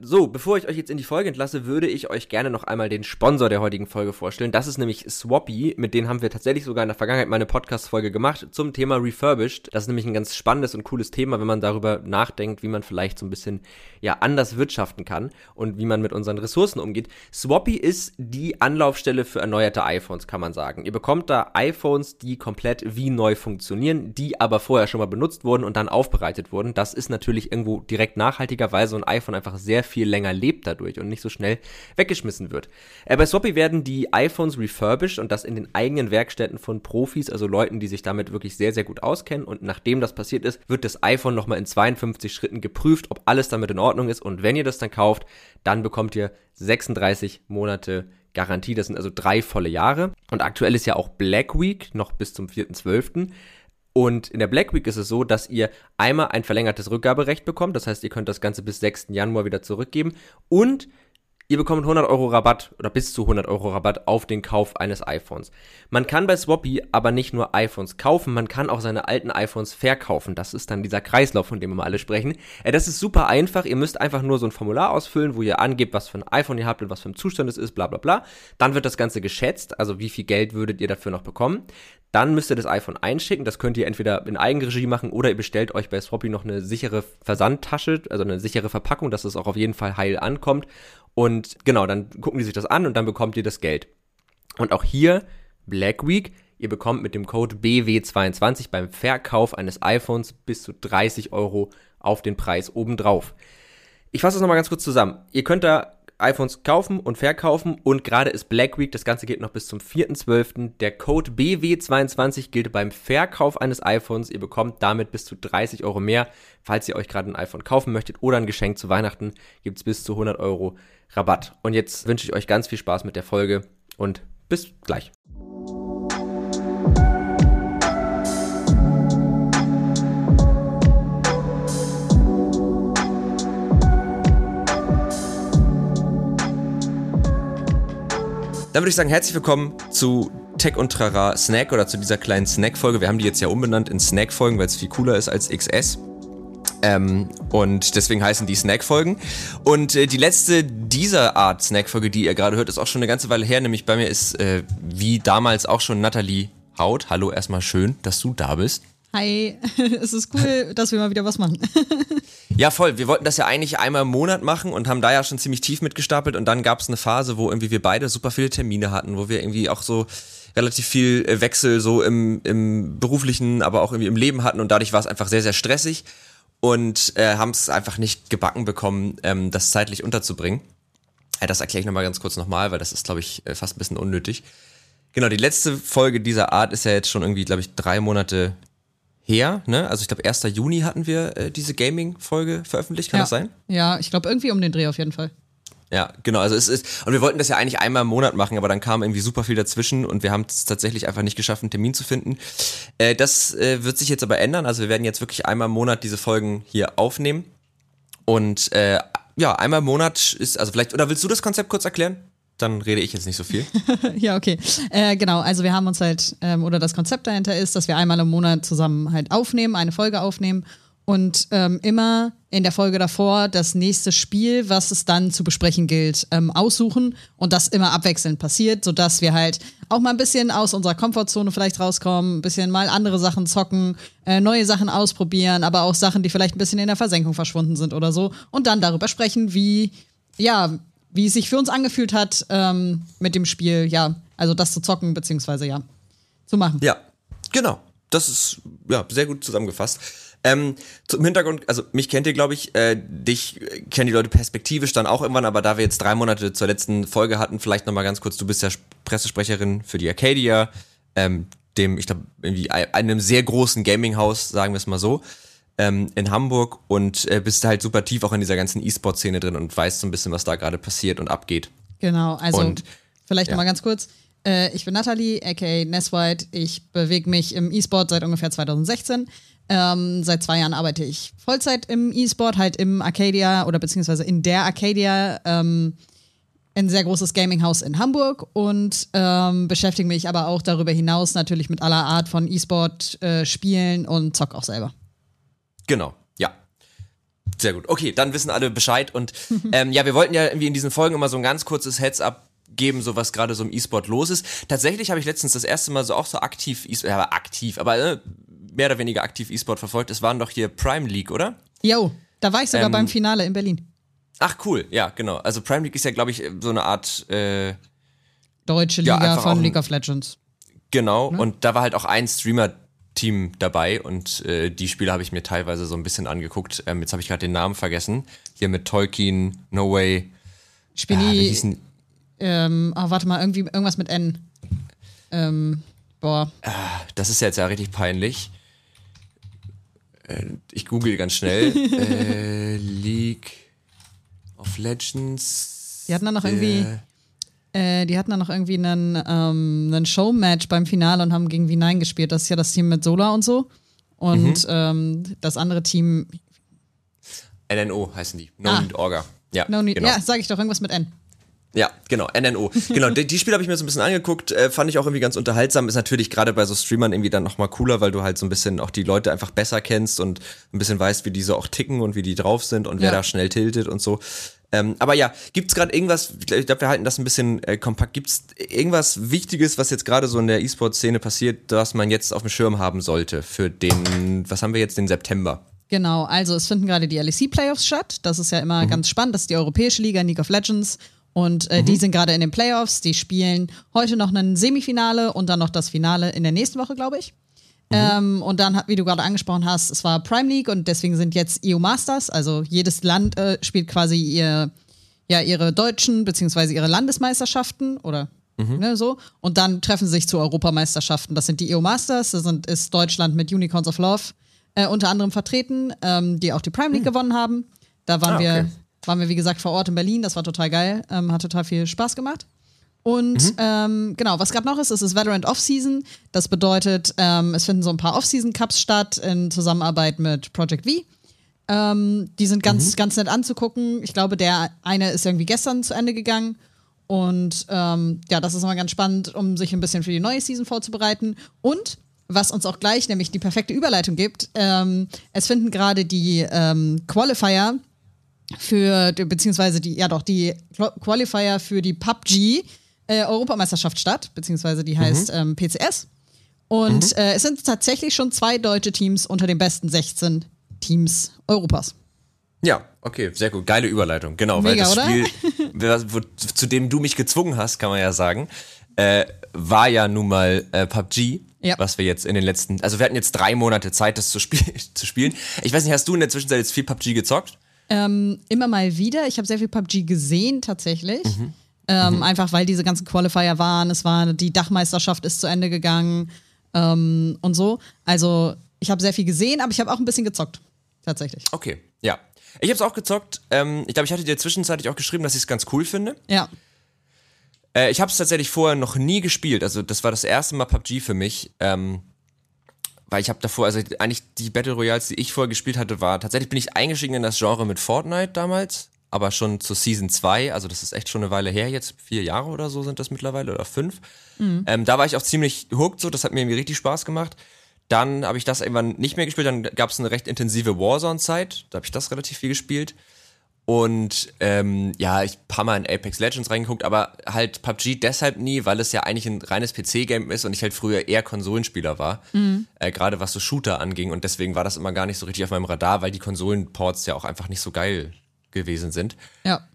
So, bevor ich euch jetzt in die Folge entlasse, würde ich euch gerne noch einmal den Sponsor der heutigen Folge vorstellen. Das ist nämlich Swappy. Mit denen haben wir tatsächlich sogar in der Vergangenheit mal eine Podcast-Folge gemacht zum Thema Refurbished. Das ist nämlich ein ganz spannendes und cooles Thema, wenn man darüber nachdenkt, wie man vielleicht so ein bisschen, ja, anders wirtschaften kann und wie man mit unseren Ressourcen umgeht. Swappy ist die Anlaufstelle für erneuerte iPhones, kann man sagen. Ihr bekommt da iPhones, die komplett wie neu funktionieren, die aber vorher schon mal benutzt wurden und dann aufbereitet wurden. Das ist natürlich irgendwo direkt nachhaltiger, weil so ein iPhone einfach sehr viel länger lebt dadurch und nicht so schnell weggeschmissen wird. Äh, bei Swappy werden die iPhones refurbished und das in den eigenen Werkstätten von Profis, also Leuten, die sich damit wirklich sehr, sehr gut auskennen. Und nachdem das passiert ist, wird das iPhone nochmal in 52 Schritten geprüft, ob alles damit in Ordnung ist. Und wenn ihr das dann kauft, dann bekommt ihr 36 Monate Garantie. Das sind also drei volle Jahre. Und aktuell ist ja auch Black Week, noch bis zum 4.12. Und in der Black Week ist es so, dass ihr einmal ein verlängertes Rückgaberecht bekommt. Das heißt, ihr könnt das Ganze bis 6. Januar wieder zurückgeben. Und Ihr bekommt 100 Euro Rabatt oder bis zu 100 Euro Rabatt auf den Kauf eines iPhones. Man kann bei Swappy aber nicht nur iPhones kaufen, man kann auch seine alten iPhones verkaufen. Das ist dann dieser Kreislauf, von dem wir alle sprechen. Äh, das ist super einfach. Ihr müsst einfach nur so ein Formular ausfüllen, wo ihr angebt, was für ein iPhone ihr habt und was für ein Zustand es ist, bla bla bla. Dann wird das Ganze geschätzt, also wie viel Geld würdet ihr dafür noch bekommen. Dann müsst ihr das iPhone einschicken. Das könnt ihr entweder in Eigenregie machen oder ihr bestellt euch bei Swappy noch eine sichere Versandtasche, also eine sichere Verpackung, dass es auch auf jeden Fall heil ankommt. Und genau, dann gucken die sich das an und dann bekommt ihr das Geld. Und auch hier Black Week. Ihr bekommt mit dem Code BW22 beim Verkauf eines iPhones bis zu 30 Euro auf den Preis obendrauf. Ich fasse das nochmal ganz kurz zusammen. Ihr könnt da iPhones kaufen und verkaufen und gerade ist Black Week, das Ganze geht noch bis zum 4.12. Der Code BW22 gilt beim Verkauf eines iPhones. Ihr bekommt damit bis zu 30 Euro mehr. Falls ihr euch gerade ein iPhone kaufen möchtet oder ein Geschenk zu Weihnachten, gibt es bis zu 100 Euro Rabatt. Und jetzt wünsche ich euch ganz viel Spaß mit der Folge und bis gleich. Dann würde ich sagen, herzlich willkommen zu Tech und Trara Snack oder zu dieser kleinen Snack-Folge. Wir haben die jetzt ja umbenannt in Snack-Folgen, weil es viel cooler ist als XS. Ähm, und deswegen heißen die Snack-Folgen. Und äh, die letzte dieser Art Snack-Folge, die ihr gerade hört, ist auch schon eine ganze Weile her. Nämlich bei mir ist äh, wie damals auch schon Nathalie Haut. Hallo, erstmal schön, dass du da bist. Hi, es ist cool, dass wir mal wieder was machen. ja, voll. Wir wollten das ja eigentlich einmal im Monat machen und haben da ja schon ziemlich tief mitgestapelt. Und dann gab es eine Phase, wo irgendwie wir beide super viele Termine hatten, wo wir irgendwie auch so relativ viel äh, Wechsel so im, im beruflichen, aber auch irgendwie im Leben hatten. Und dadurch war es einfach sehr, sehr stressig und äh, haben es einfach nicht gebacken bekommen, ähm, das zeitlich unterzubringen. Äh, das erkläre ich nochmal ganz kurz nochmal, weil das ist, glaube ich, äh, fast ein bisschen unnötig. Genau, die letzte Folge dieser Art ist ja jetzt schon irgendwie, glaube ich, drei Monate her. Ne? Also ich glaube, 1. Juni hatten wir äh, diese Gaming-Folge veröffentlicht, kann ja. das sein? Ja, ich glaube, irgendwie um den Dreh auf jeden Fall. Ja, genau. Also es ist, und wir wollten das ja eigentlich einmal im Monat machen, aber dann kam irgendwie super viel dazwischen und wir haben es tatsächlich einfach nicht geschafft, einen Termin zu finden. Äh, das äh, wird sich jetzt aber ändern. Also wir werden jetzt wirklich einmal im Monat diese Folgen hier aufnehmen. Und äh, ja, einmal im Monat ist, also vielleicht, oder willst du das Konzept kurz erklären? Dann rede ich jetzt nicht so viel. ja, okay. Äh, genau, also wir haben uns halt, ähm, oder das Konzept dahinter ist, dass wir einmal im Monat zusammen halt aufnehmen, eine Folge aufnehmen und ähm, immer in der Folge davor das nächste Spiel, was es dann zu besprechen gilt, ähm, aussuchen und das immer abwechselnd passiert, sodass wir halt auch mal ein bisschen aus unserer Komfortzone vielleicht rauskommen, ein bisschen mal andere Sachen zocken, äh, neue Sachen ausprobieren, aber auch Sachen, die vielleicht ein bisschen in der Versenkung verschwunden sind oder so und dann darüber sprechen, wie, ja, wie es sich für uns angefühlt hat ähm, mit dem Spiel, ja, also das zu zocken, beziehungsweise ja, zu machen. Ja, genau. Das ist ja sehr gut zusammengefasst. Ähm, zum Hintergrund, also mich kennt ihr, glaube ich, äh, dich kennen die Leute perspektivisch dann auch irgendwann, aber da wir jetzt drei Monate zur letzten Folge hatten, vielleicht nochmal ganz kurz, du bist ja Pressesprecherin für die Arcadia, ähm, dem, ich glaube, irgendwie einem sehr großen Gaming-Haus, sagen wir es mal so, ähm, in Hamburg und äh, bist halt super tief auch in dieser ganzen E-Sport-Szene drin und weißt so ein bisschen, was da gerade passiert und abgeht. Genau, also und, vielleicht ja. nochmal ganz kurz. Äh, ich bin Nathalie, aka Neswhite. Ich bewege mich im E-Sport seit ungefähr 2016. Ähm, seit zwei Jahren arbeite ich Vollzeit im E-Sport, halt im Arcadia oder beziehungsweise in der Arcadia, ähm, ein sehr großes Gaming-Haus in Hamburg und ähm, beschäftige mich aber auch darüber hinaus natürlich mit aller Art von E-Sport-Spielen äh, und zock auch selber. Genau, ja. Sehr gut. Okay, dann wissen alle Bescheid. Und ähm, ja, wir wollten ja irgendwie in diesen Folgen immer so ein ganz kurzes Heads-up geben, so was gerade so im E-Sport los ist. Tatsächlich habe ich letztens das erste Mal so auch so aktiv, e ja, aktiv, aber äh, mehr oder weniger aktiv E-Sport verfolgt. Es waren doch hier Prime League, oder? Jo, da war ich sogar Ähm, beim Finale in Berlin. Ach cool, ja, genau. Also Prime League ist ja, glaube ich, so eine Art, äh, Deutsche Ja, Liga auch von League of Legends. genau. Und da war halt auch ein Streamer-Team dabei und äh, die Spiele habe ich mir teilweise so ein bisschen angeguckt. Ähm, jetzt habe ich gerade den Namen vergessen. Hier mit Tolkien, No Way. Spielen Ah, ähm, oh, warte mal, irgendwie irgendwas mit N. Ähm, boah. das ist jetzt ja richtig peinlich. Äh, ich google ganz schnell. äh, League of Legends. Die hatten dann noch irgendwie- Äh, die hatten dann noch irgendwie einen, ähm, einen Showmatch beim Finale und haben gegen V9 gespielt. Das ist ja das Team mit Sola und so. Und Mhm. ähm, das andere Team, NNO heißen die. No Ah. Need Orga. Ja, no need, genau. ja, sag ich doch, irgendwas mit N. Ja, genau, NNO. Genau, die, die Spiele habe ich mir so ein bisschen angeguckt, äh, fand ich auch irgendwie ganz unterhaltsam. Ist natürlich gerade bei so Streamern irgendwie dann nochmal cooler, weil du halt so ein bisschen auch die Leute einfach besser kennst und ein bisschen weißt, wie die so auch ticken und wie die drauf sind und wer Ja. da schnell tiltet und so. Ähm, aber ja, gibt's gerade irgendwas, ich glaube, wir halten das ein bisschen äh, kompakt, gibt's irgendwas Wichtiges, was jetzt gerade so in der E-Sport-Szene passiert, was man jetzt auf dem Schirm haben sollte für den, was haben wir jetzt, den September? Genau, also es finden gerade die LEC-Playoffs statt. Das ist ja immer Mhm. ganz spannend. Das ist die Europäische Liga League of Legends. Und äh, die Mhm. sind gerade in den Playoffs. Die spielen heute noch ein Semifinale und dann noch das Finale in der nächsten Woche, glaube ich. Mhm. Ähm, und dann, wie du gerade angesprochen hast, es war Prime League und deswegen sind jetzt EU Masters. Also jedes Land äh, spielt quasi ihr, ja, ihre deutschen beziehungsweise ihre Landesmeisterschaften oder ne, so. Und dann treffen sie sich zu Europameisterschaften. Das sind die EU Masters. Da sind, ist Deutschland mit Unicorns of Love äh, unter anderem vertreten, ähm, die auch die Prime League gewonnen haben. Da waren Ah, wir, okay. waren wir, wie gesagt, vor Ort in Berlin. Das war total geil. Ähm, hat total viel Spaß gemacht. Und ähm, genau, was gerade noch ist, ist das Veterant Off-Season. Das bedeutet, ähm, es finden so ein paar Off-Season-Cups statt in Zusammenarbeit mit Project V. Ähm, die sind ganz, ganz nett anzugucken. Ich glaube, der eine ist irgendwie gestern zu Ende gegangen. Und ähm, ja, das ist immer ganz spannend, um sich ein bisschen für die neue Season vorzubereiten. Und was uns auch gleich nämlich die perfekte Überleitung gibt, ähm, es finden gerade die ähm, Qualifier für, beziehungsweise die, ja doch, die Qual- Qualifier für die PUBG äh, Europameisterschaft statt, beziehungsweise die heißt ähm, PCS. Und äh, es sind tatsächlich schon zwei deutsche Teams unter den besten 16 Teams Europas. Ja, okay, sehr gut. Geile Überleitung, genau. weil Mega, das oder? Spiel, zu dem du mich gezwungen hast, kann man ja sagen, äh, war ja nun mal äh, PUBG, Ja. was wir jetzt in den letzten, also wir hatten jetzt drei Monate Zeit, das zu, spiel zu spielen. Ich weiß nicht, hast du in der Zwischenzeit jetzt viel PUBG gezockt? Ähm, immer mal wieder. Ich habe sehr viel PUBG gesehen tatsächlich. Mhm. Ähm, Einfach weil diese ganzen Qualifier waren. Es war die Dachmeisterschaft ist zu Ende gegangen ähm, und so. Also ich habe sehr viel gesehen, aber ich habe auch ein bisschen gezockt. Tatsächlich. Okay, ja. Ich habe es auch gezockt. Ähm, ich glaube, ich hatte dir zwischenzeitlich auch geschrieben, dass ich es ganz cool finde. Ja. Äh, ich habe es tatsächlich vorher noch nie gespielt. Also das war das erste Mal PUBG für mich. Ähm, weil ich habe davor, also eigentlich die Battle Royals, die ich vorher gespielt hatte, war tatsächlich bin ich eingestiegen in das Genre mit Fortnite damals, aber schon zur Season 2, also das ist echt schon eine Weile her, jetzt vier Jahre oder so sind das mittlerweile oder fünf. Ähm, da war ich auch ziemlich hooked, so das hat mir irgendwie richtig Spaß gemacht. Dann habe ich das irgendwann nicht mehr gespielt, dann gab es eine recht intensive Warzone-Zeit, da habe ich das relativ viel gespielt. Und ähm, ja, ich paar Mal in Apex Legends reingeguckt, aber halt PUBG deshalb nie, weil es ja eigentlich ein reines PC-Game ist und ich halt früher eher Konsolenspieler war, äh, gerade was so Shooter anging und deswegen war das immer gar nicht so richtig auf meinem Radar, weil die Konsolenports ja auch einfach nicht so geil gewesen sind. Ja.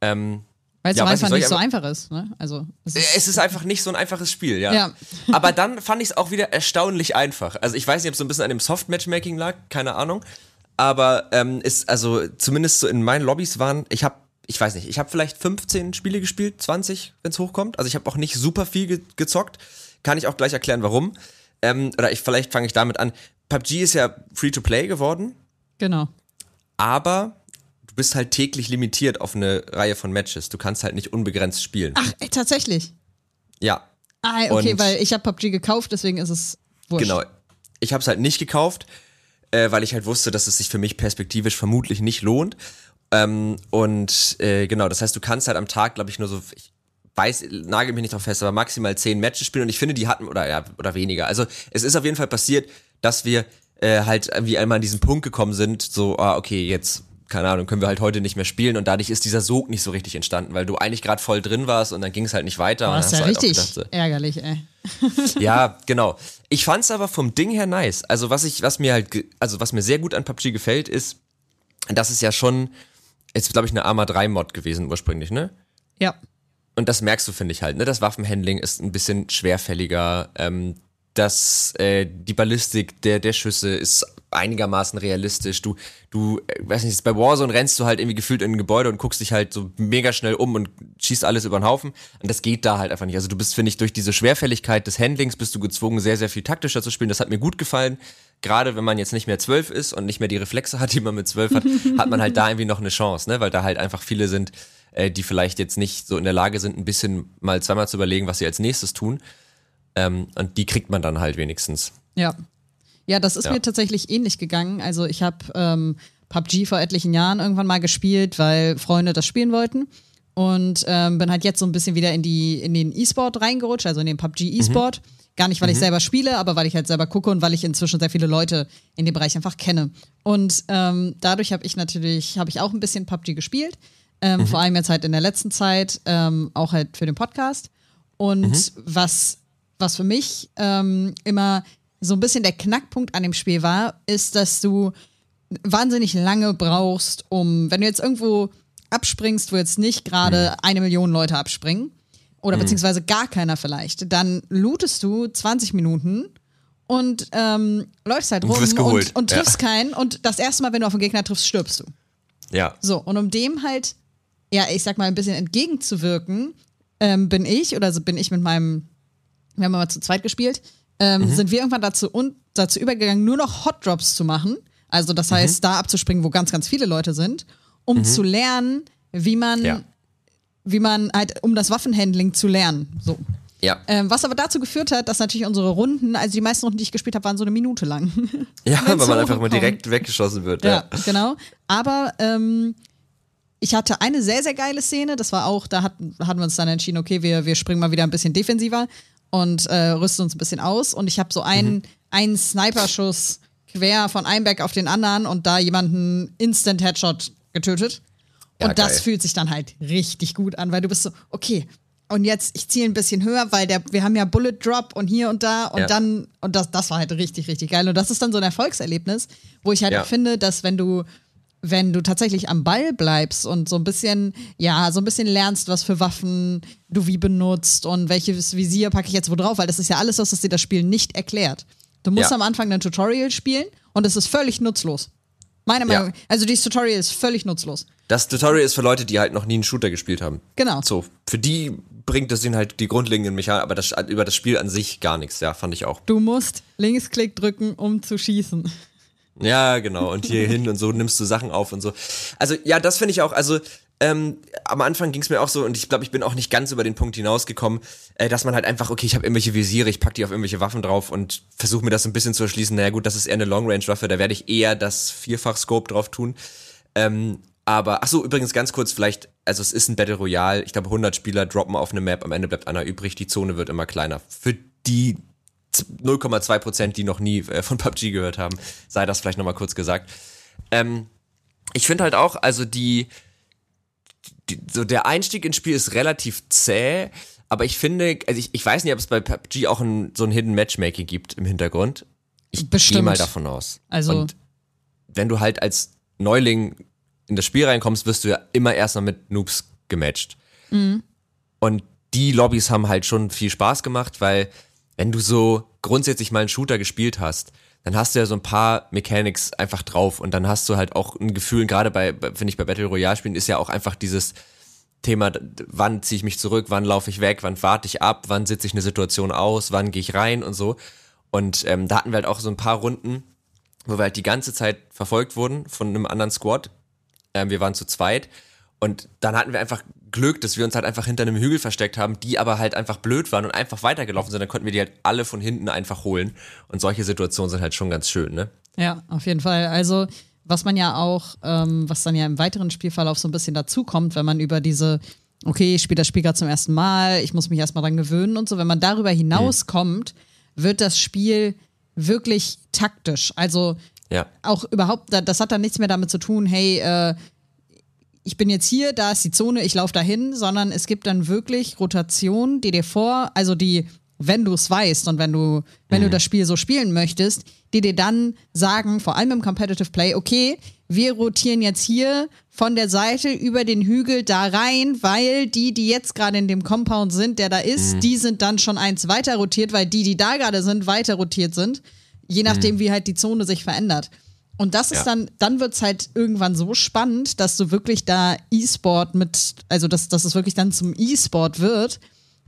Ähm, Weil es Ja, soll nicht ich so einfach ist. Ne? Also, es ist, es ist einfach nicht so ein einfaches Spiel, ja. Ja. Aber dann fand ich es auch wieder erstaunlich einfach. Also ich weiß nicht, ob es so ein bisschen an dem Soft-Matchmaking lag, keine Ahnung. Aber ähm, ist, also zumindest so in meinen Lobbys waren, ich habe, ich weiß nicht, ich habe vielleicht 15 Spiele gespielt, 20, wenn es hochkommt. Also ich habe auch nicht super viel ge gezockt. Kann ich auch gleich erklären, warum. Ähm, oder ich, vielleicht fange ich damit an. PUBG ist ja Free-to-Play geworden, genau. aber bist halt täglich limitiert auf eine Reihe von Matches. Du kannst halt nicht unbegrenzt spielen. Ach, ey, tatsächlich. Ja, Ah, okay, Und- weil ich habe PUBG gekauft, deswegen ist es wurscht. Genau. Ich habe es halt nicht gekauft, äh, weil ich halt wusste, dass es sich für mich perspektivisch vermutlich nicht lohnt. Ähm, und äh, genau, das heißt, du kannst halt am Tag, glaube ich, nur so, ich weiß, nagel mich nicht drauf fest, aber maximal zehn Matches spielen und ich finde, die hatten, oder ja, oder weniger. Also es ist auf jeden Fall passiert, dass wir äh, halt irgendwie einmal an diesen Punkt gekommen sind, so, ah, okay, jetzt keine Ahnung, können wir halt heute nicht mehr spielen und dadurch ist dieser Sog nicht so richtig entstanden, weil du eigentlich gerade voll drin warst und dann ging es halt nicht weiter. Das ist ja halt richtig gedacht, so, ärgerlich, ey. ja, genau. Ich fand's aber vom Ding her nice. Also was ich, was mir halt, also was mir sehr gut an PUBG gefällt, ist, dass es ja schon, ist glaube ich eine Arma 3 Mod gewesen ursprünglich, ne? Ja. Und das merkst du, finde ich halt, ne? Das Waffenhandling ist ein bisschen schwerfälliger. Ähm, das, äh, die Ballistik der, der Schüsse ist einigermaßen realistisch. Du, du, äh, weiß nicht, bei Warzone rennst du halt irgendwie gefühlt in ein Gebäude und guckst dich halt so mega schnell um und schießt alles über den Haufen. Und das geht da halt einfach nicht. Also du bist, finde ich, durch diese Schwerfälligkeit des Handlings bist du gezwungen, sehr, sehr viel taktischer zu spielen. Das hat mir gut gefallen. Gerade wenn man jetzt nicht mehr zwölf ist und nicht mehr die Reflexe hat, die man mit zwölf hat, hat man halt da irgendwie noch eine Chance, ne? Weil da halt einfach viele sind, äh, die vielleicht jetzt nicht so in der Lage sind, ein bisschen mal zweimal zu überlegen, was sie als nächstes tun. Ähm, und die kriegt man dann halt wenigstens. Ja. Ja, das ist Ja. mir tatsächlich ähnlich gegangen. Also ich habe ähm, PUBG vor etlichen Jahren irgendwann mal gespielt, weil Freunde das spielen wollten. Und ähm, bin halt jetzt so ein bisschen wieder in, die, in den E-Sport reingerutscht, also in den PUBG E-Sport. Gar nicht, weil ich selber spiele, aber weil ich halt selber gucke und weil ich inzwischen sehr viele Leute in dem Bereich einfach kenne. Und ähm, dadurch habe ich natürlich, habe ich auch ein bisschen PUBG gespielt. Ähm, Vor allem jetzt halt in der letzten Zeit, ähm, auch halt für den Podcast. Und was, was für mich ähm, immer so ein bisschen der Knackpunkt an dem Spiel war, ist, dass du wahnsinnig lange brauchst, um, wenn du jetzt irgendwo abspringst, wo jetzt nicht gerade eine Million Leute abspringen, oder beziehungsweise gar keiner vielleicht, dann lootest du 20 Minuten und ähm, läufst halt Und rum und, und ja. triffst keinen und das erste Mal, wenn du auf einen Gegner triffst, stirbst du. Ja. So, und um dem halt, ja, ich sag mal, ein bisschen entgegenzuwirken, ähm, bin ich, oder so bin ich mit meinem, wir haben mal zu zweit gespielt, ähm, Mhm. sind wir irgendwann dazu, und, dazu übergegangen, nur noch Hot Drops zu machen. Also das heißt, da abzuspringen, wo ganz, ganz viele Leute sind, um zu lernen, wie man, Mhm. Ja. wie man halt, um das Waffenhandling zu lernen. So. Ja. Ähm, was aber dazu geführt hat, dass natürlich unsere Runden, also die meisten Runden, die ich gespielt habe, waren so eine Minute lang. Ja, weil man einfach mal direkt weggeschossen wird. Ja, Ja. genau. Aber ähm, ich hatte eine sehr, sehr geile Szene. Das war auch, da hatten, hatten wir uns dann entschieden, okay, wir, wir springen mal wieder ein bisschen defensiver und äh, rüsten uns ein bisschen aus. Und ich habe so einen, Mhm. einen Sniper-Schuss quer von einem Back auf den anderen und da jemanden Instant-Headshot getötet. Ja, und das geil. fühlt sich dann halt richtig gut an, weil du bist so, okay, und jetzt, ich ziehe ein bisschen höher, weil der, wir haben ja Bullet Drop und hier und da und Ja. dann, und das, das war halt richtig, richtig geil. Und das ist dann so ein Erfolgserlebnis, wo ich halt Ja. finde, dass wenn du, wenn du tatsächlich am Ball bleibst und so ein bisschen, ja, so ein bisschen lernst, was für Waffen du wie benutzt und welches Visier packe ich jetzt wo drauf, weil das ist ja alles, was das dir das Spiel nicht erklärt. Du musst Ja. am Anfang ein Tutorial spielen und es ist völlig nutzlos. Meiner. Meinung nach. Also dieses Tutorial ist völlig nutzlos. Das Tutorial ist für Leute, die halt noch nie einen Shooter gespielt haben. Genau. So, für die bringt es ihnen halt die grundlegenden Mechaniken, aber das, über das Spiel an sich gar nichts, ja, fand ich auch. Du musst Linksklick drücken, um zu schießen. Ja, genau. Und hier hin und so nimmst du Sachen auf und so. Also, ja, das finde ich auch, also, ähm, am Anfang ging es mir auch so, und ich glaube, ich bin auch nicht ganz über den Punkt hinausgekommen, äh, dass man halt einfach, okay, ich habe irgendwelche Visiere, ich pack die auf irgendwelche Waffen drauf und versuche mir das so ein bisschen zu erschließen. Naja, gut, das ist eher eine Long-Range-Waffe, da werde ich eher das Vierfach-Scope drauf tun. Ähm, aber, ach so, übrigens ganz kurz vielleicht, also es ist ein Battle Royale, ich glaube 100 Spieler droppen auf eine Map, am Ende bleibt einer übrig, die Zone wird immer kleiner. Für die 0,2 Prozent, die noch nie äh, von PUBG gehört haben, sei das vielleicht nochmal kurz gesagt. Ähm, ich finde halt auch, also die, die, so der Einstieg ins Spiel ist relativ zäh, aber ich finde, also ich, ich weiß nicht, ob es bei PUBG auch ein, so ein Hidden Matchmaking gibt im Hintergrund. Ich gehe mal davon aus. Also- Und wenn du halt als Neuling in das Spiel reinkommst, wirst du ja immer erstmal mit Noobs gematcht. Und die Lobbys haben halt schon viel Spaß gemacht, weil wenn du so grundsätzlich mal einen Shooter gespielt hast, dann hast du ja so ein paar Mechanics einfach drauf und dann hast du halt auch ein Gefühl, gerade bei, finde ich, bei Battle Royale Spielen ist ja auch einfach dieses Thema, wann ziehe ich mich zurück, wann laufe ich weg, wann warte ich ab, wann sitze ich eine Situation aus, wann gehe ich rein und so. Und ähm, da hatten wir halt auch so ein paar Runden, wo wir halt die ganze Zeit verfolgt wurden von einem anderen Squad. Ähm, wir waren zu zweit. Und dann hatten wir einfach Glück, dass wir uns halt einfach hinter einem Hügel versteckt haben, die aber halt einfach blöd waren und einfach weitergelaufen sind. Dann konnten wir die halt alle von hinten einfach holen. Und solche Situationen sind halt schon ganz schön, ne? Ja, auf jeden Fall. Also, was man ja auch, ähm, was dann ja im weiteren Spielverlauf so ein bisschen dazukommt, wenn man über diese, okay, ich spiele das Spiel gerade zum ersten Mal, ich muss mich erstmal dran gewöhnen und so, wenn man darüber hinauskommt, wird das Spiel wirklich taktisch. Also Ja. auch überhaupt, da- das hat dann nichts mehr damit zu tun, hey, äh, ich bin jetzt hier, da ist die Zone, ich laufe dahin, sondern es gibt dann wirklich Rotationen, die dir vor, also die, wenn du es weißt und wenn du, wenn du das Spiel so spielen möchtest, die dir dann sagen, vor allem im Competitive Play, okay, wir rotieren jetzt hier von der Seite über den Hügel da rein, weil die, die jetzt gerade in dem Compound sind, der da ist, die sind dann schon eins weiter rotiert, weil die, die da gerade sind, weiter rotiert sind. Je nachdem, wie halt die Zone sich verändert. Und das ist Ja. dann, dann wird es halt irgendwann so spannend, dass du wirklich da E-Sport mit, also dass, dass es wirklich dann zum E-Sport wird,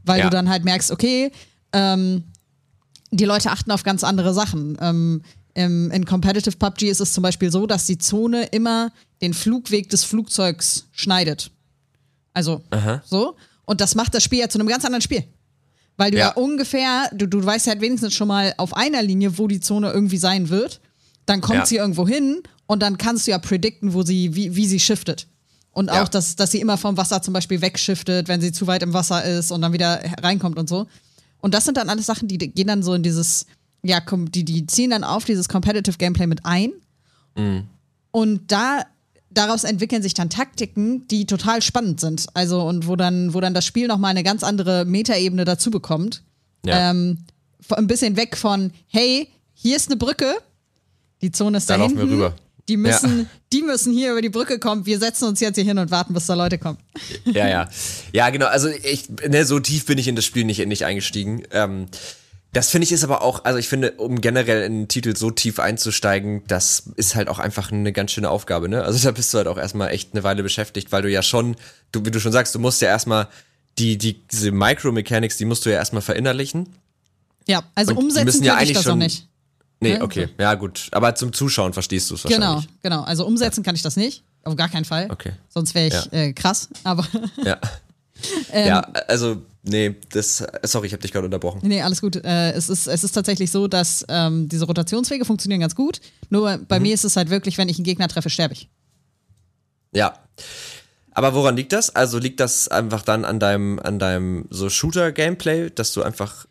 weil Ja. du dann halt merkst, okay, ähm, die Leute achten auf ganz andere Sachen. Ähm, im, in Competitive PUBG ist es zum Beispiel so, dass die Zone immer den Flugweg des Flugzeugs schneidet. Also so. Und das macht das Spiel ja zu einem ganz anderen Spiel. Weil du ja, Ja. ungefähr, du, du weißt halt wenigstens schon mal auf einer Linie, wo die Zone irgendwie sein wird. Dann kommt Ja. sie irgendwo hin und dann kannst du ja predikten, wo sie, wie, wie sie shiftet. Und auch, Ja. dass, dass sie immer vom Wasser zum Beispiel wegshiftet, wenn sie zu weit im Wasser ist und dann wieder reinkommt und so. Und das sind dann alles Sachen, die gehen dann so in dieses, ja, die, die ziehen dann auf dieses Competitive Gameplay mit ein. Und da, daraus entwickeln sich dann Taktiken, die total spannend sind. Also, und wo dann, wo dann das Spiel nochmal eine ganz andere Metaebene dazu bekommt. Ja. Ähm, ein bisschen weg von, hey, hier ist eine Brücke, die Zone ist da, Da laufen wir hinten. rüber. Die müssen, Ja. die müssen hier über die Brücke kommen. Wir setzen uns jetzt hier hin und warten, bis da Leute kommen. Ja, ja. Ja, genau. Also ich, ne, so tief bin ich in das Spiel nicht, nicht eingestiegen. Ähm, das finde ich ist aber auch, also ich finde, um generell in einen Titel so tief einzusteigen, das ist halt auch einfach eine ganz schöne Aufgabe, ne? Also da bist du halt auch erstmal echt eine Weile beschäftigt, weil du ja schon, du, wie du schon sagst, du musst ja erstmal die, die, diese Micro-Mechanics, die musst du ja erstmal verinnerlichen. Ja, also Und die umsetzen müssen ja eigentlich schon- nicht. Nee, Ja, okay. Ja, gut. Aber zum Zuschauen verstehst du es Genau, wahrscheinlich. genau. Also umsetzen kann ich das nicht. Auf gar keinen Fall. Okay. Sonst wäre ich Ja. äh, krass. Aber Ja. Ähm. ja, also, nee, das, sorry, ich habe dich gerade unterbrochen. nee, alles gut. Äh, es, ist, es ist tatsächlich so, dass ähm, diese Rotationswege funktionieren ganz gut. Nur bei Mhm. mir ist es halt wirklich, wenn ich einen Gegner treffe, sterbe ich. Ja. Aber woran liegt das? Also liegt das einfach dann an deinem, an deinem so Shooter-Gameplay, dass du einfach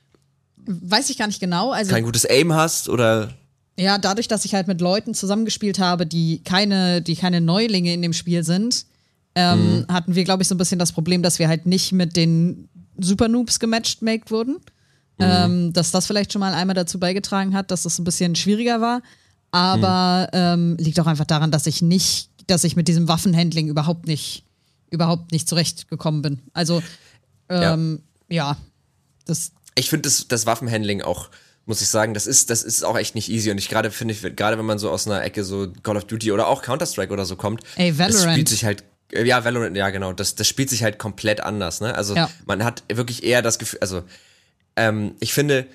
Weiß ich gar nicht genau. Also kein gutes Aim hast oder Ja, dadurch, dass ich halt mit Leuten zusammengespielt habe, die keine, die keine Neulinge in dem Spiel sind, ähm, hatten wir, glaube ich, so ein bisschen das Problem, dass wir halt nicht mit den Super Noobs gematcht maked wurden. Ähm, dass das vielleicht schon mal einmal dazu beigetragen hat, dass es ein bisschen schwieriger war. Aber ähm, liegt auch einfach daran, dass ich nicht, dass ich mit diesem Waffenhandling überhaupt nicht, überhaupt nicht zurechtgekommen bin. Also ähm, ja. das ich finde das, das Waffenhandling auch, muss ich sagen, das ist, das ist auch echt nicht easy. Und ich gerade finde ich, gerade wenn man so aus einer Ecke so Call of Duty oder auch Counter-Strike oder so kommt, Ey, das spielt sich halt, äh, ja, Valorant, ja, genau, das, das spielt sich halt komplett anders, ne? Also Ja. man hat wirklich eher das Gefühl, also ähm, ich finde,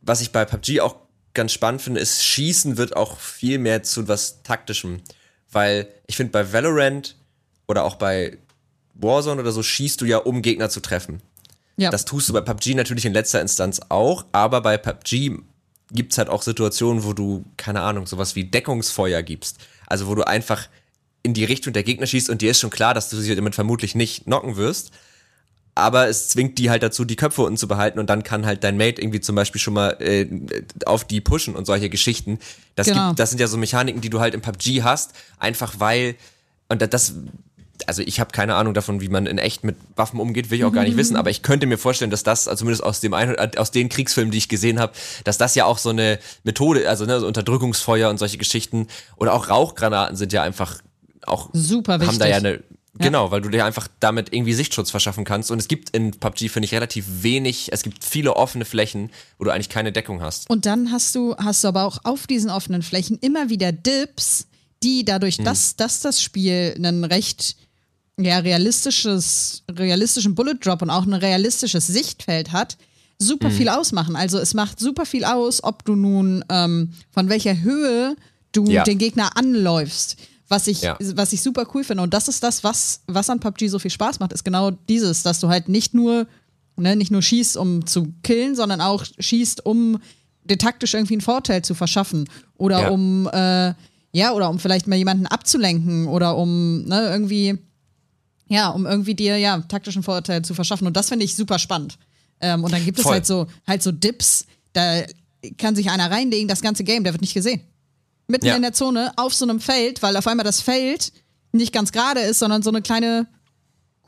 was ich bei PUBG auch ganz spannend finde, ist, Schießen wird auch viel mehr zu was Taktischem. Weil ich finde, bei Valorant oder auch bei Warzone oder so schießt du ja, um Gegner zu treffen. Ja. Das tust du bei PUBG natürlich in letzter Instanz auch, aber bei PUBG gibt's halt auch Situationen, wo du, keine Ahnung, sowas wie Deckungsfeuer gibst. Also wo du einfach in die Richtung der Gegner schießt und dir ist schon klar, dass du sie damit vermutlich nicht knocken wirst. Aber es zwingt die halt dazu, die Köpfe unten zu behalten und dann kann halt dein Mate irgendwie zum Beispiel schon mal äh, auf die pushen und solche Geschichten. Das, Genau. gibt, das sind ja so Mechaniken, die du halt im PUBG hast, einfach weil, und da- das, also ich habe keine Ahnung davon, wie man in echt mit Waffen umgeht, will ich auch gar nicht wissen, aber ich könnte mir vorstellen, dass das, also zumindest aus dem einen, aus den Kriegsfilmen, die ich gesehen habe, dass das ja auch so eine Methode, also ne, so Unterdrückungsfeuer und solche Geschichten oder auch Rauchgranaten sind ja einfach auch Super haben da wichtig. ja eine Genau, weil du dir einfach damit irgendwie Sichtschutz verschaffen kannst. Und es gibt in PUBG, finde ich, relativ wenig, es gibt viele offene Flächen, wo du eigentlich keine Deckung hast. Und dann hast du, hast du aber auch auf diesen offenen Flächen immer wieder Dips, die dadurch, Hm. dass, dass das Spiel einen recht ja, realistisches, realistischen Bullet Drop und auch ein realistisches Sichtfeld hat, super Hm. viel ausmachen. Also es macht super viel aus, ob du nun ähm, von welcher Höhe du Ja. den Gegner anläufst. Was ich, Ja. was ich super cool finde. Und das ist das, was, was an PUBG so viel Spaß macht, ist genau dieses, dass du halt nicht nur, ne, nicht nur schießt, um zu killen, sondern auch schießt, um dir taktisch irgendwie einen Vorteil zu verschaffen. Oder Ja. um, äh, ja, oder um vielleicht mal jemanden abzulenken oder um, ne, irgendwie, ja, um irgendwie dir, ja, taktischen Vorteil zu verschaffen. Und das finde ich super spannend. Ähm, und dann gibt es Voll. halt so, halt so Dips, da kann sich einer reinlegen, das ganze Game, der wird nicht gesehen. Mitten Ja. in der Zone, auf so einem Feld, weil auf einmal das Feld nicht ganz gerade ist, sondern so eine kleine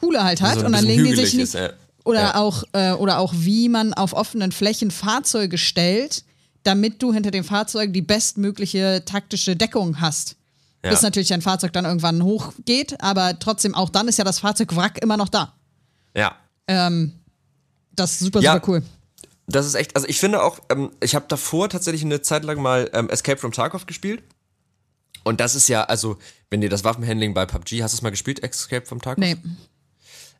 Kuhle halt hat. So ein und dann legen die sich nicht. ist, ja. Oder, Ja. auch, äh, oder auch, wie man auf offenen Flächen Fahrzeuge stellt, damit du hinter dem Fahrzeug die bestmögliche taktische Deckung hast. Ja. Bis natürlich dein Fahrzeug dann irgendwann hochgeht, aber trotzdem auch dann ist ja das Fahrzeugwrack immer noch da. Ja. Das ist super, Ja. super cool. Das ist echt, also ich finde auch, ähm, ich habe davor tatsächlich eine Zeit lang mal ähm, Escape from Tarkov gespielt. Und das ist ja, also, wenn dir das Waffenhandling bei PUBG, hast du es mal gespielt, Escape from Tarkov? Nee.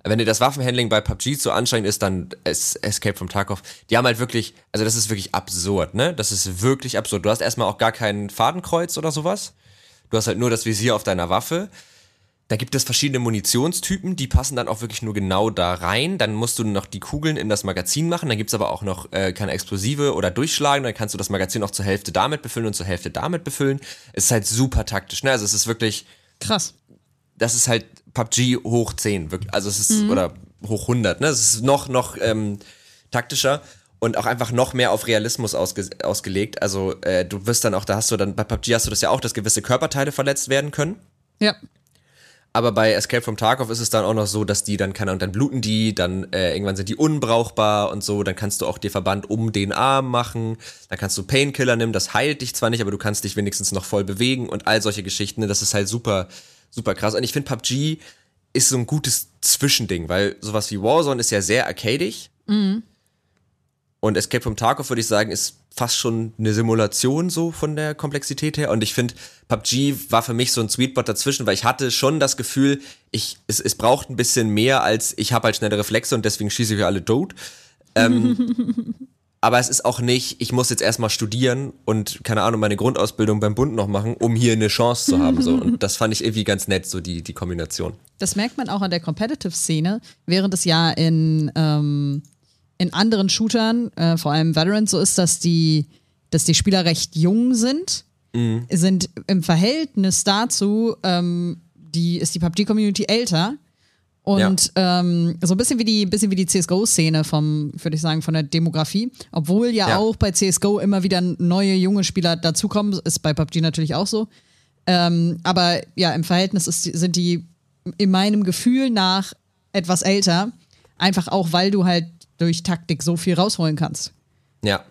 Wenn dir das Waffenhandling bei PUBG zu anstrengend ist, dann es Escape from Tarkov. Die haben halt wirklich, also das ist wirklich absurd, ne? Das ist wirklich absurd. Du hast erstmal auch gar kein Fadenkreuz oder sowas. Du hast halt nur das Visier auf deiner Waffe. Da gibt es verschiedene Munitionstypen, die passen dann auch wirklich nur genau da rein. Dann musst du noch die Kugeln in das Magazin machen. Dann gibt's aber auch noch äh, keine Explosive oder Durchschlagen. Dann kannst du das Magazin auch zur Hälfte damit befüllen und zur Hälfte damit befüllen. Es ist halt super taktisch. Ne? Also es ist wirklich, Krass. das ist halt PUBG hoch 10, wirklich. Also es ist, oder hoch 100, ne? Es ist noch, noch ähm, taktischer und auch einfach noch mehr auf Realismus ausge ausgelegt. Also äh, du wirst dann auch, da hast du dann, bei PUBG hast du das ja auch, dass gewisse Körperteile verletzt werden können. Ja. Aber bei Escape from Tarkov ist es dann auch noch so, dass die dann, keine Ahnung, dann bluten die, dann äh, irgendwann sind die unbrauchbar und so, dann kannst du auch dir Verband um den Arm machen, dann kannst du Painkiller nehmen, das heilt dich zwar nicht, aber du kannst dich wenigstens noch voll bewegen und all solche Geschichten, das ist halt super, super krass. Und ich finde PUBG ist so ein gutes Zwischending, weil sowas wie Warzone ist ja sehr arcadig. Und Escape from Tarkov, würde ich sagen, ist fast schon eine Simulation so von der Komplexität her. Und ich finde, PUBG war für mich so ein Sweetspot dazwischen, weil ich hatte schon das Gefühl, ich, es, es braucht ein bisschen mehr als ich habe halt schnelle Reflexe und deswegen schieße ich alle tot. Ähm, aber es ist auch nicht, ich muss jetzt erstmal studieren und, keine Ahnung, meine Grundausbildung beim Bund noch machen, um hier eine Chance zu haben. So. Und das fand ich irgendwie ganz nett, so die, die Kombination. Das merkt man auch an der Competitive-Szene, während es ja in, ähm, in anderen Shootern, äh, vor allem Valorant, so ist, dass die, dass die Spieler recht jung sind, sind im Verhältnis dazu, ähm, die, ist die PUBG-Community älter. Und ähm, so ein bisschen wie die, bisschen wie die CSGO-Szene vom, würde ich sagen, von der Demografie. Obwohl ja, Ja. auch bei CSGO immer wieder neue junge Spieler dazukommen, ist bei PUBG natürlich auch so. Ähm, aber ja, im Verhältnis ist, sind die in meinem Gefühl nach etwas älter. Einfach auch, weil du halt durch Taktik so viel rausholen kannst. Ja.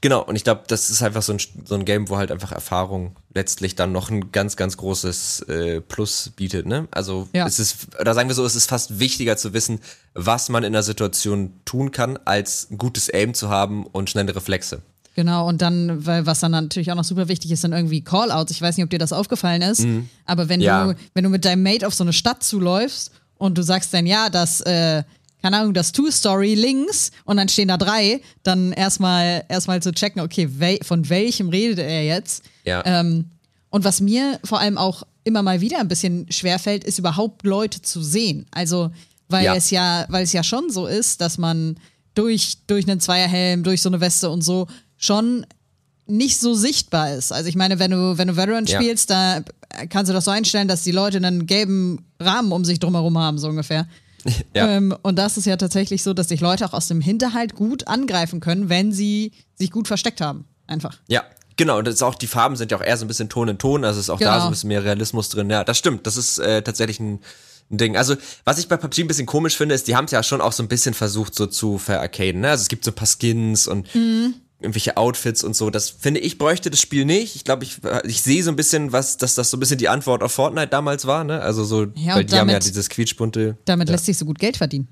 Genau, und ich glaube, das ist einfach so ein, so ein Game, wo halt einfach Erfahrung letztlich dann noch ein ganz, ganz großes äh, Plus bietet, ne? Also Ja. es ist, oder sagen wir so, es ist fast wichtiger zu wissen, was man in einer Situation tun kann, als ein gutes Aim zu haben und schnelle Reflexe. Genau, und dann, weil was dann natürlich auch noch super wichtig ist, sind irgendwie Callouts. Ich weiß nicht, ob dir das aufgefallen ist, aber wenn Mhm. Ja. du, wenn du mit deinem Mate auf so eine Stadt zuläufst und du sagst dann, ja, das, äh, keine Ahnung, das Two-Story links und dann stehen da drei, dann erstmal erstmal zu checken, okay, wel von welchem redet er jetzt? Ja. Ähm, und was mir vor allem auch immer mal wieder ein bisschen schwerfällt, ist überhaupt Leute zu sehen. Also, weil Ja. es ja, weil es ja schon so ist, dass man durch, durch einen Zweierhelm, durch so eine Weste und so schon nicht so sichtbar ist. Also ich meine, wenn du, wenn du Valorant Ja. spielst, da kannst du das so einstellen, dass die Leute einen gelben Rahmen um sich drumherum haben, so ungefähr. Ja. Ähm, und das ist ja tatsächlich so, dass sich Leute auch aus dem Hinterhalt gut angreifen können, wenn sie sich gut versteckt haben. Einfach. Ja, genau. Und das ist auch, die Farben sind ja auch eher so ein bisschen Ton in Ton, also ist auch da Genau. so ein bisschen mehr Realismus drin. Ja, das stimmt. Das ist äh, tatsächlich ein, ein Ding. Also, was ich bei PUBG ein bisschen komisch finde, ist, die haben es ja schon auch so ein bisschen versucht, so zu verarcaden. Ne? Also es gibt so ein paar Skins und irgendwelche Outfits und so. Das finde ich, bräuchte das Spiel nicht. Ich glaube, ich, ich sehe so ein bisschen, was, dass das so ein bisschen die Antwort auf Fortnite damals war, ne? Also so, Ja, weil die haben ja damit- dieses quietschbunte. Damit ja. lässt sich so gut Geld verdienen.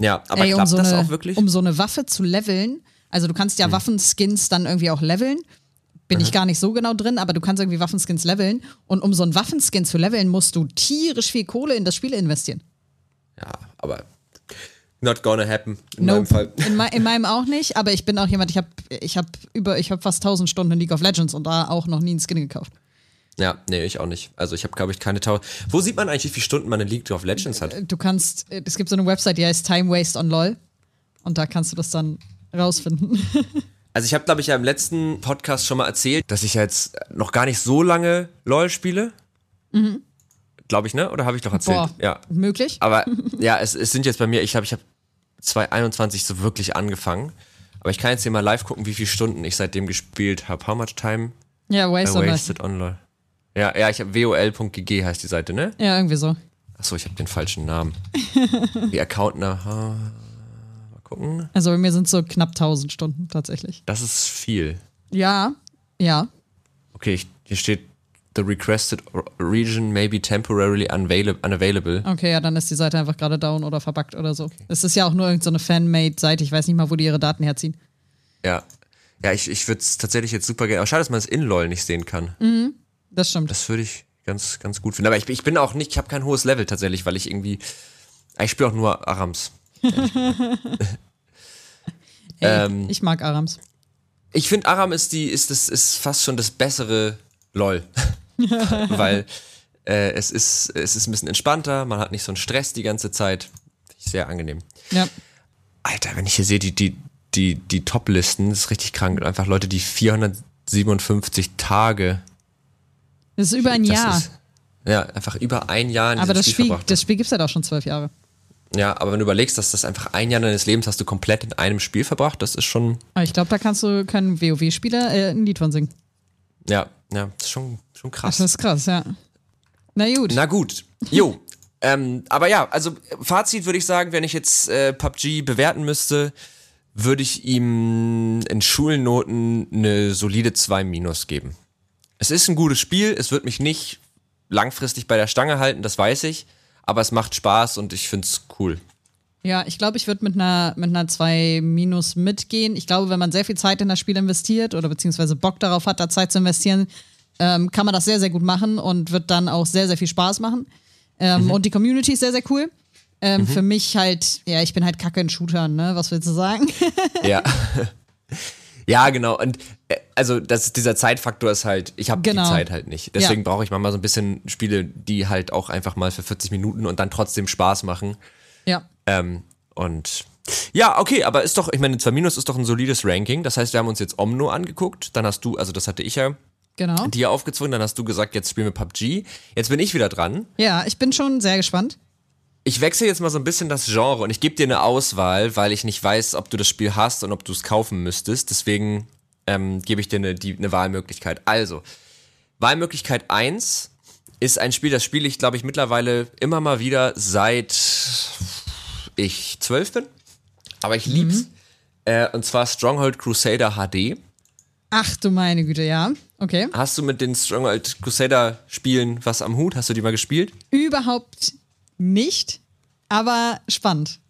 ja, aber Ey, um klappt so, das eine, auch wirklich? um so eine Waffe zu leveln, also du kannst ja Waffenskins dann irgendwie auch leveln. Bin ich gar nicht so genau drin, aber du kannst irgendwie Waffenskins leveln. Und um so einen Waffenskin zu leveln, musst du tierisch viel Kohle in das Spiel investieren. ja, aber not gonna happen in meinem Nope. Fall. In, in meinem auch nicht, aber ich bin auch jemand, ich habe ich hab über, ich habe fast 1000 Stunden in League of Legends und da auch noch nie einen Skin gekauft. Ja, nee, ich auch nicht. Also ich habe, glaube ich, keine Tau. Wo sieht man eigentlich, wie viele Stunden man in League of Legends hat? Du kannst, äh, es gibt so eine Website, die heißt Time Waste on LOL und da kannst du das dann rausfinden. Also ich habe, glaube ich, ja im letzten Podcast schon mal erzählt, dass ich jetzt noch gar nicht so lange LOL spiele. Glaube ich, ne? Oder habe ich doch erzählt? Boah, Ja. möglich? Aber ja, es, es sind jetzt bei mir, ich glaube, ich habe 2021 so wirklich angefangen. Aber ich kann jetzt hier mal live gucken, wie viele Stunden ich seitdem gespielt habe. How much time Ja, I Waste on wasted on LOL? Ja, ja, ich habe wol.gg heißt die Seite, ne? Ja, irgendwie so. Achso, ich habe den falschen Namen. Die Account nach. Mal gucken. Also bei mir sind es so knapp 1000 Stunden tatsächlich. Das ist viel. Ja, ja. Okay, ich, hier steht The requested region may be temporarily unavail- unavailable. Okay, ja, dann ist die Seite einfach gerade down oder verbuggt oder so. Es ist ja auch nur irgendeine so Fanmade-Seite. Ich weiß nicht mal, wo die ihre Daten herziehen. Ja. Ja, ich, ich würde es tatsächlich jetzt super gerne. Aber schade, dass man es in LOL nicht sehen kann. Das stimmt. Das würde ich ganz, ganz gut finden. Aber ich, ich bin auch nicht, ich habe kein hohes Level tatsächlich, weil ich irgendwie. Ich spiele auch nur Arams. Ey, ähm, ich mag Arams. Ich finde, Aram ist die, ist das, ist fast schon das bessere LOL. Weil äh, es ist, es ist ein bisschen entspannter, man hat nicht so einen Stress die ganze Zeit. Sehr angenehm. Ja. Alter, wenn ich hier sehe, die, die, die, die Top-Listen, das ist richtig krank. Einfach Leute, die 457 Tage. Das ist über ein Jahr. Ist, ja, einfach über ein Jahr in Aber diesem das Spiel, verbracht. das Spiel gibt es ja auch schon zwölf Jahre. Ja, aber wenn du überlegst, dass das einfach ein Jahr deines Lebens hast du komplett in einem Spiel verbracht, das ist schon, Aber ich glaube, da kannst du, können WoW-Spieler äh, ein Lied von singen. ja, ja, das ist schon, schon krass. Das ist krass, ja. Na gut. Na gut. Jo. ähm, aber ja, also Fazit würde ich sagen, wenn ich jetzt äh, PUBG bewerten müsste, würde ich ihm in Schulnoten eine solide 2 minus geben. Es ist ein gutes Spiel, es wird mich nicht langfristig bei der Stange halten, das weiß ich, aber es macht Spaß und ich finde es cool. Ja, ich glaube, ich würde mit einer mit einer 2 Minus mitgehen. Ich glaube, wenn man sehr viel Zeit in das Spiel investiert oder beziehungsweise Bock darauf hat, da Zeit zu investieren, ähm, kann man das sehr, sehr gut machen und wird dann auch sehr, sehr viel Spaß machen. Ähm, Und die Community ist sehr, sehr cool. Ähm, Für mich halt, ja, ich bin halt kacke in Shootern, ne? Was willst du sagen? Ja. ja, genau. Und äh, also das, dieser Zeitfaktor ist halt, ich habe Genau. die Zeit halt nicht. Deswegen Ja. brauche ich manchmal so ein bisschen Spiele, die halt auch einfach mal für 40 Minuten und dann trotzdem Spaß machen. ja. Ähm, und ja, okay, aber ist doch, ich meine, 2 Minus ist doch ein solides Ranking. Das heißt, wir haben uns jetzt Omno angeguckt. Dann hast du, also das hatte ich ja Genau. dir aufgezwungen, dann hast du gesagt, jetzt spielen wir PUBG. Jetzt bin ich wieder dran. Ja, ich bin schon sehr gespannt. Ich wechsle jetzt mal so ein bisschen das Genre und ich gebe dir eine Auswahl, weil ich nicht weiß, ob du das Spiel hast und ob du es kaufen müsstest. Deswegen ähm, gebe ich dir eine, die, eine Wahlmöglichkeit. Also, Wahlmöglichkeit 1 ist ein Spiel, das spiele ich, glaube ich, mittlerweile immer mal wieder seit ich zwölf bin. Aber ich lieb's. Äh, und zwar Stronghold Crusader HD. Ach du meine Güte, ja. Okay. Hast du mit den Stronghold Crusader Spielen was am Hut? Hast du die mal gespielt? Überhaupt nicht, aber spannend.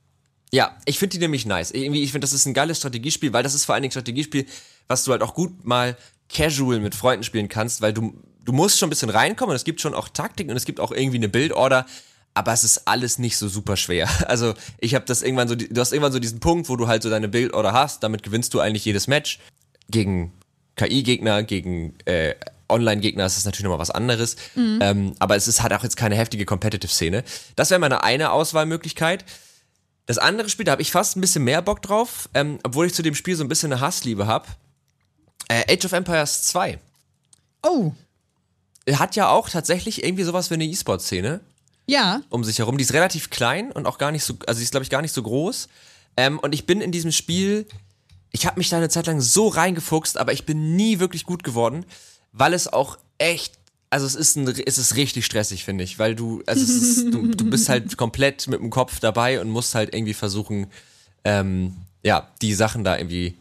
Ja, ich finde die nämlich nice. Irgendwie, ich finde, das ist ein geiles Strategiespiel, weil das ist vor allen Dingen ein Strategiespiel, was du halt auch gut mal casual mit Freunden spielen kannst, weil du, du musst schon ein bisschen reinkommen und es gibt schon auch Taktik und es gibt auch irgendwie eine Bildorder, aber es ist alles nicht so super schwer. Also ich habe das irgendwann so, du hast irgendwann so diesen Punkt, wo du halt so deine Bildorder hast, damit gewinnst du eigentlich jedes Match. Gegen KI-Gegner, gegen äh, Online-Gegner ist das natürlich nochmal was anderes. Ähm, aber es ist halt auch jetzt keine heftige Competitive-Szene. Das wäre meine eine Auswahlmöglichkeit. Das andere Spiel, da habe ich fast ein bisschen mehr Bock drauf, ähm, obwohl ich zu dem Spiel so ein bisschen eine Hassliebe habe. Äh, Age of Empires 2. Oh, Hat ja auch tatsächlich irgendwie sowas wie eine E-Sport-Szene ja. um sich herum. Die ist relativ klein und auch gar nicht so, also die ist glaube ich gar nicht so groß. Ähm, und ich bin in diesem Spiel, ich habe mich da eine Zeit lang so reingefuchst, aber ich bin nie wirklich gut geworden, weil es auch echt, also es ist, ein, es ist richtig stressig, finde ich, weil du, also ist, du, du bist halt komplett mit dem Kopf dabei und musst halt irgendwie versuchen, ähm, ja, die Sachen da irgendwie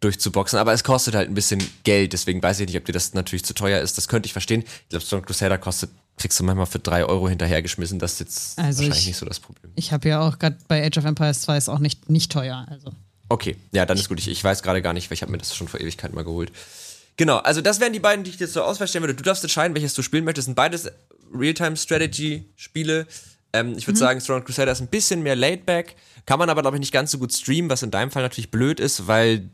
durchzuboxen. Aber es kostet halt ein bisschen Geld, deswegen weiß ich nicht, ob dir das natürlich zu teuer ist. Das könnte ich verstehen. Ich glaube, Storm Crusader kostet, kriegst du manchmal für drei Euro hinterhergeschmissen. Das ist jetzt Also wahrscheinlich ich- nicht so das Problem. Ich habe ja auch gerade bei Age of Empires 2 ist auch nicht, nicht teuer. Also. Okay, ja, dann ist gut. Ich, ich weiß gerade gar nicht, weil ich habe mir das schon vor Ewigkeiten mal geholt. Genau, also das wären die beiden, die ich dir zur Auswahl stellen würde. Du darfst entscheiden, welches du spielen möchtest. sind beides Real-Time-Strategy-Spiele. Ähm, ich würde sagen, Strong Crusader ist ein bisschen mehr laid-back. Kann man aber, glaube ich, nicht ganz so gut streamen, was in deinem Fall natürlich blöd ist, weil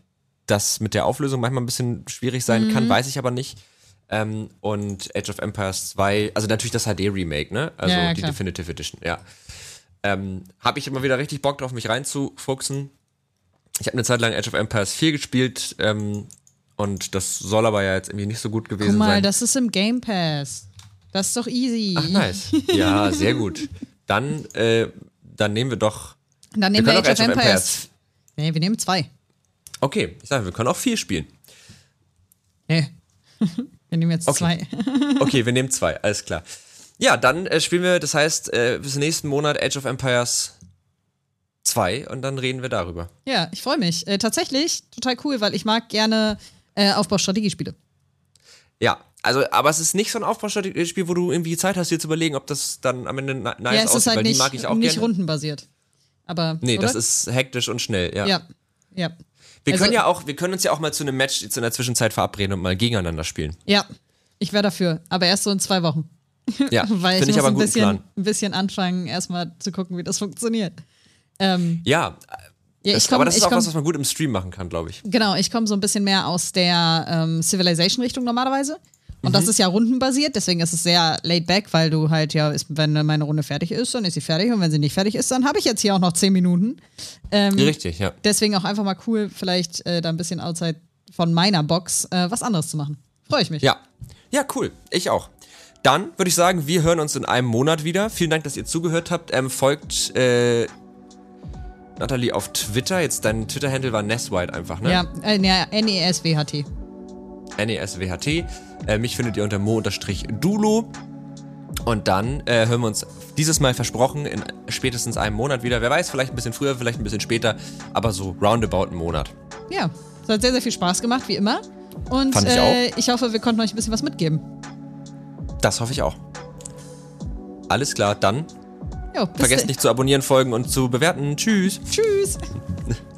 das mit der Auflösung manchmal ein bisschen schwierig sein kann, weiß ich aber nicht. Ähm, und Age of Empires 2, also natürlich das HD-Remake, ne? Also Ja, ja, die. Definitive Edition, ja. Ähm, habe ich immer wieder richtig Bock drauf, mich reinzufuchsen. Ich habe eine Zeit lang Age of Empires 4 gespielt ähm, und das soll aber ja jetzt irgendwie nicht so gut gewesen Guck mal, sein. das ist im Game Pass. Das ist doch easy. Ach, nice. Ja, sehr gut. Dann, äh, dann nehmen wir doch. Dann nehmen wir wir, Age auch of Empires. Nee, wir nehmen zwei. Okay, ich sage, wir können auch vier spielen. Nee. Wir nehmen jetzt Okay. zwei. Okay, wir nehmen zwei, alles klar. Ja, dann äh, spielen wir, das heißt, äh, bis nächsten Monat Age of Empires 2 und dann reden wir darüber. Ja, ich freue mich. Äh, tatsächlich total cool, weil ich mag gerne äh, Aufbaustrategiespiele. Ja, also, aber es ist nicht so ein Aufbaustrategiespiel, wo du irgendwie Zeit hast, dir zu überlegen, ob das dann am Ende nice ja, es aussieht, ist halt weil nicht, die mag ich auch nicht gerne. rundenbasiert. Aber. Nee, oder? das ist hektisch und schnell, ja. Ja, ja. Wir Also- können ja auch, wir können uns ja auch mal zu einem Match jetzt in der Zwischenzeit verabreden und mal gegeneinander spielen. Ja, ich wäre dafür. Aber erst so in zwei Wochen. Ja, Weil ich finde muss ich aber ein bisschen, Plan. ein bisschen anfangen, erstmal zu gucken, wie das funktioniert. Ähm, Ja, ja, das, ich komm, aber das ist auch komm, was, was man gut im Stream machen kann, glaube ich. Genau, ich komme so ein bisschen mehr aus der ähm, Civilization-Richtung normalerweise. Und Mhm. das ist ja rundenbasiert, deswegen ist es sehr laid back, weil du halt ja, ist, wenn meine Runde fertig ist, dann ist sie fertig. Und wenn sie nicht fertig ist, dann habe ich jetzt hier auch noch zehn Minuten. Ähm, Richtig, ja. deswegen auch einfach mal cool, vielleicht äh, da ein bisschen outside von meiner Box äh, was anderes zu machen. Freue ich mich. Ja. Ja, cool. Ich auch. Dann würde ich sagen, wir hören uns in einem Monat wieder. Vielen Dank, dass ihr zugehört habt. Ähm, folgt äh, Nathalie auf Twitter. Jetzt dein Twitter-Handle war Neswhite einfach, ne? Ja, äh, ja, N-E-S-W-H-T. N-E-S-W-H-T. Äh, mich findet ihr unter mo-dulo. Und dann äh, hören wir uns dieses Mal versprochen in spätestens einem Monat wieder. Wer weiß, vielleicht ein bisschen früher, vielleicht ein bisschen später, aber so roundabout einen Monat. Ja, es hat sehr, sehr viel Spaß gemacht, wie immer. Und Fand ich äh, ich hoffe, wir konnten euch ein bisschen was mitgeben. Das hoffe ich auch. Alles klar, dann Jo, vergesst nicht zu abonnieren, folgen und zu bewerten. Tschüss. Tschüss.